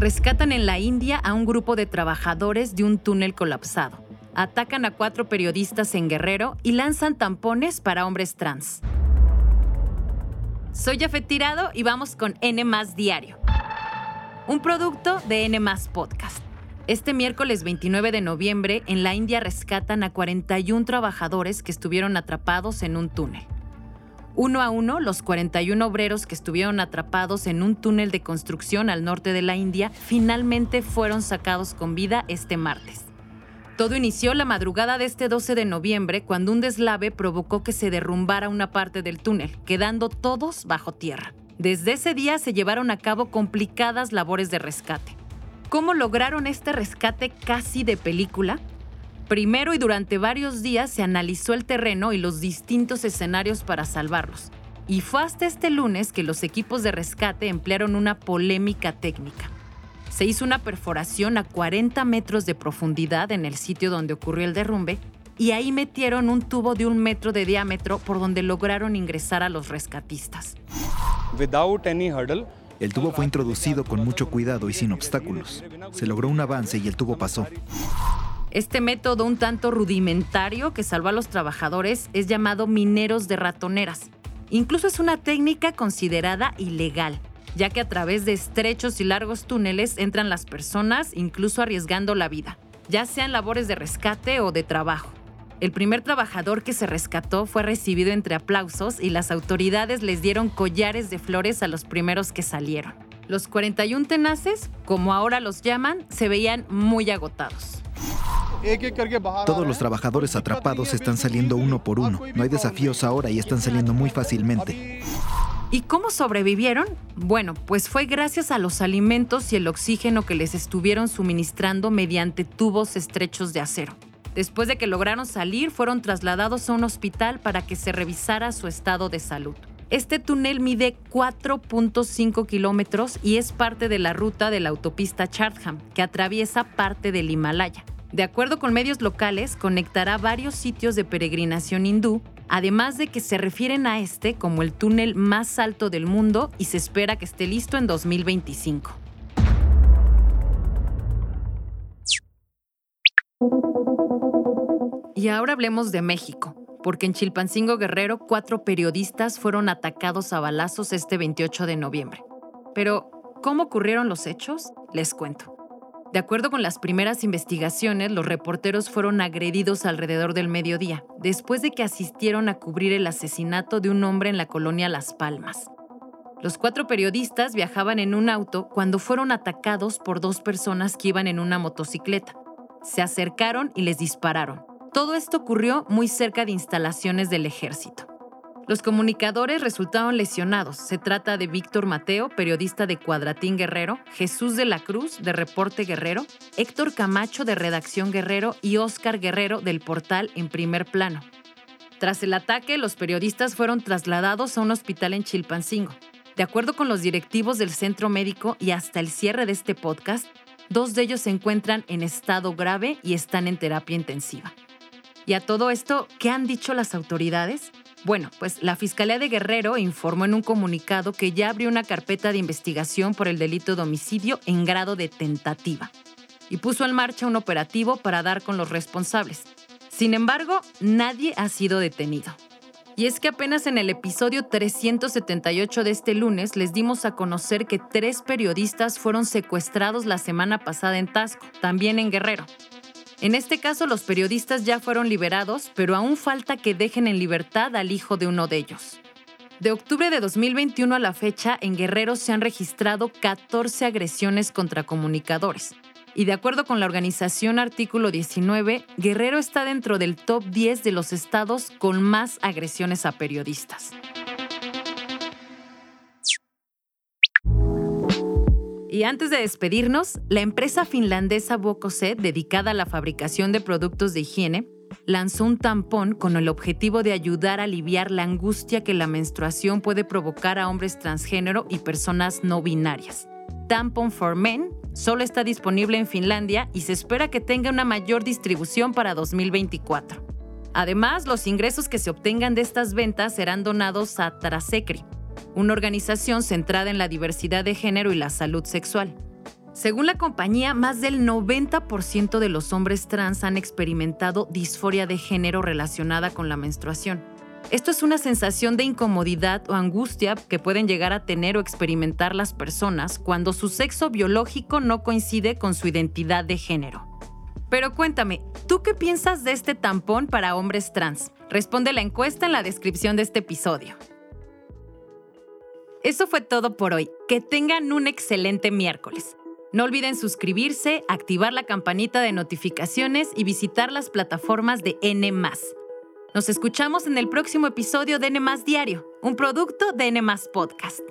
Rescatan en la India a un grupo de trabajadores de un túnel colapsado. Atacan a cuatro periodistas en Guerrero y lanzan tampones para hombres trans. Soy Jafet Tirado y vamos con N Diario, un producto de N Podcast. Este miércoles 29 de noviembre, en la India rescatan a 41 trabajadores que estuvieron atrapados en un túnel. Uno a uno, los 41 obreros que estuvieron atrapados en un túnel de construcción al norte de la India finalmente fueron sacados con vida este martes. Todo inició la madrugada de este 12 de noviembre cuando un deslave provocó que se derrumbara una parte del túnel, quedando todos bajo tierra. Desde ese día se llevaron a cabo complicadas labores de rescate. ¿Cómo lograron este rescate casi de película? Primero y durante varios días se analizó el terreno y los distintos escenarios para salvarlos. Y fue hasta este lunes que los equipos de rescate emplearon una polémica técnica. Se hizo una perforación a 40 metros de profundidad en el sitio donde ocurrió el derrumbe y ahí metieron un tubo de un metro de diámetro por donde lograron ingresar a los rescatistas. Without any hurdle, el tubo fue introducido con mucho cuidado y sin obstáculos. Se logró un avance y el tubo pasó. Este método un tanto rudimentario que salva a los trabajadores es llamado mineros de ratoneras. Incluso es una técnica considerada ilegal, ya que a través de estrechos y largos túneles entran las personas, incluso arriesgando la vida, ya sean labores de rescate o de trabajo. El primer trabajador que se rescató fue recibido entre aplausos y las autoridades les dieron collares de flores a los primeros que salieron. Los 41 tenaces, como ahora los llaman, se veían muy agotados. Todos los trabajadores atrapados están saliendo uno por uno. No hay desafíos ahora y están saliendo muy fácilmente. ¿Y cómo sobrevivieron? Bueno, pues fue gracias a los alimentos y el oxígeno que les estuvieron suministrando mediante tubos estrechos de acero. Después de que lograron salir, fueron trasladados a un hospital para que se revisara su estado de salud. Este túnel mide 4.5 kilómetros y es parte de la ruta de la autopista Chartham, que atraviesa parte del Himalaya. De acuerdo con medios locales, conectará varios sitios de peregrinación hindú, además de que se refieren a este como el túnel más alto del mundo y se espera que esté listo en 2025. Y ahora hablemos de México, porque en Chilpancingo Guerrero cuatro periodistas fueron atacados a balazos este 28 de noviembre. Pero, ¿cómo ocurrieron los hechos? Les cuento. De acuerdo con las primeras investigaciones, los reporteros fueron agredidos alrededor del mediodía, después de que asistieron a cubrir el asesinato de un hombre en la colonia Las Palmas. Los cuatro periodistas viajaban en un auto cuando fueron atacados por dos personas que iban en una motocicleta. Se acercaron y les dispararon. Todo esto ocurrió muy cerca de instalaciones del ejército. Los comunicadores resultaron lesionados. Se trata de Víctor Mateo, periodista de Cuadratín Guerrero, Jesús de la Cruz, de Reporte Guerrero, Héctor Camacho, de Redacción Guerrero, y Óscar Guerrero, del portal En Primer Plano. Tras el ataque, los periodistas fueron trasladados a un hospital en Chilpancingo. De acuerdo con los directivos del centro médico y hasta el cierre de este podcast, dos de ellos se encuentran en estado grave y están en terapia intensiva. Y a todo esto, ¿qué han dicho las autoridades? Bueno, pues la Fiscalía de Guerrero informó en un comunicado que ya abrió una carpeta de investigación por el delito de homicidio en grado de tentativa y puso en marcha un operativo para dar con los responsables. Sin embargo, nadie ha sido detenido. Y es que apenas en el episodio 378 de este lunes les dimos a conocer que tres periodistas fueron secuestrados la semana pasada en Tasco, también en Guerrero. En este caso, los periodistas ya fueron liberados, pero aún falta que dejen en libertad al hijo de uno de ellos. De octubre de 2021 a la fecha, en Guerrero se han registrado 14 agresiones contra comunicadores. Y de acuerdo con la organización Artículo 19, Guerrero está dentro del top 10 de los estados con más agresiones a periodistas. Y antes de despedirnos, la empresa finlandesa Bocoset, dedicada a la fabricación de productos de higiene, lanzó un tampón con el objetivo de ayudar a aliviar la angustia que la menstruación puede provocar a hombres transgénero y personas no binarias. Tampon for Men solo está disponible en Finlandia y se espera que tenga una mayor distribución para 2024. Además, los ingresos que se obtengan de estas ventas serán donados a Trasecri, una organización centrada en la diversidad de género y la salud sexual. Según la compañía, más del 90% de los hombres trans han experimentado disforia de género relacionada con la menstruación. Esto es una sensación de incomodidad o angustia que pueden llegar a tener o experimentar las personas cuando su sexo biológico no coincide con su identidad de género. Pero cuéntame, ¿tú qué piensas de este tampón para hombres trans? Responde la encuesta en la descripción de este episodio. Eso fue todo por hoy. Que tengan un excelente miércoles. No olviden suscribirse, activar la campanita de notificaciones y visitar las plataformas de N. Nos escuchamos en el próximo episodio de N Diario, un producto de N Podcast.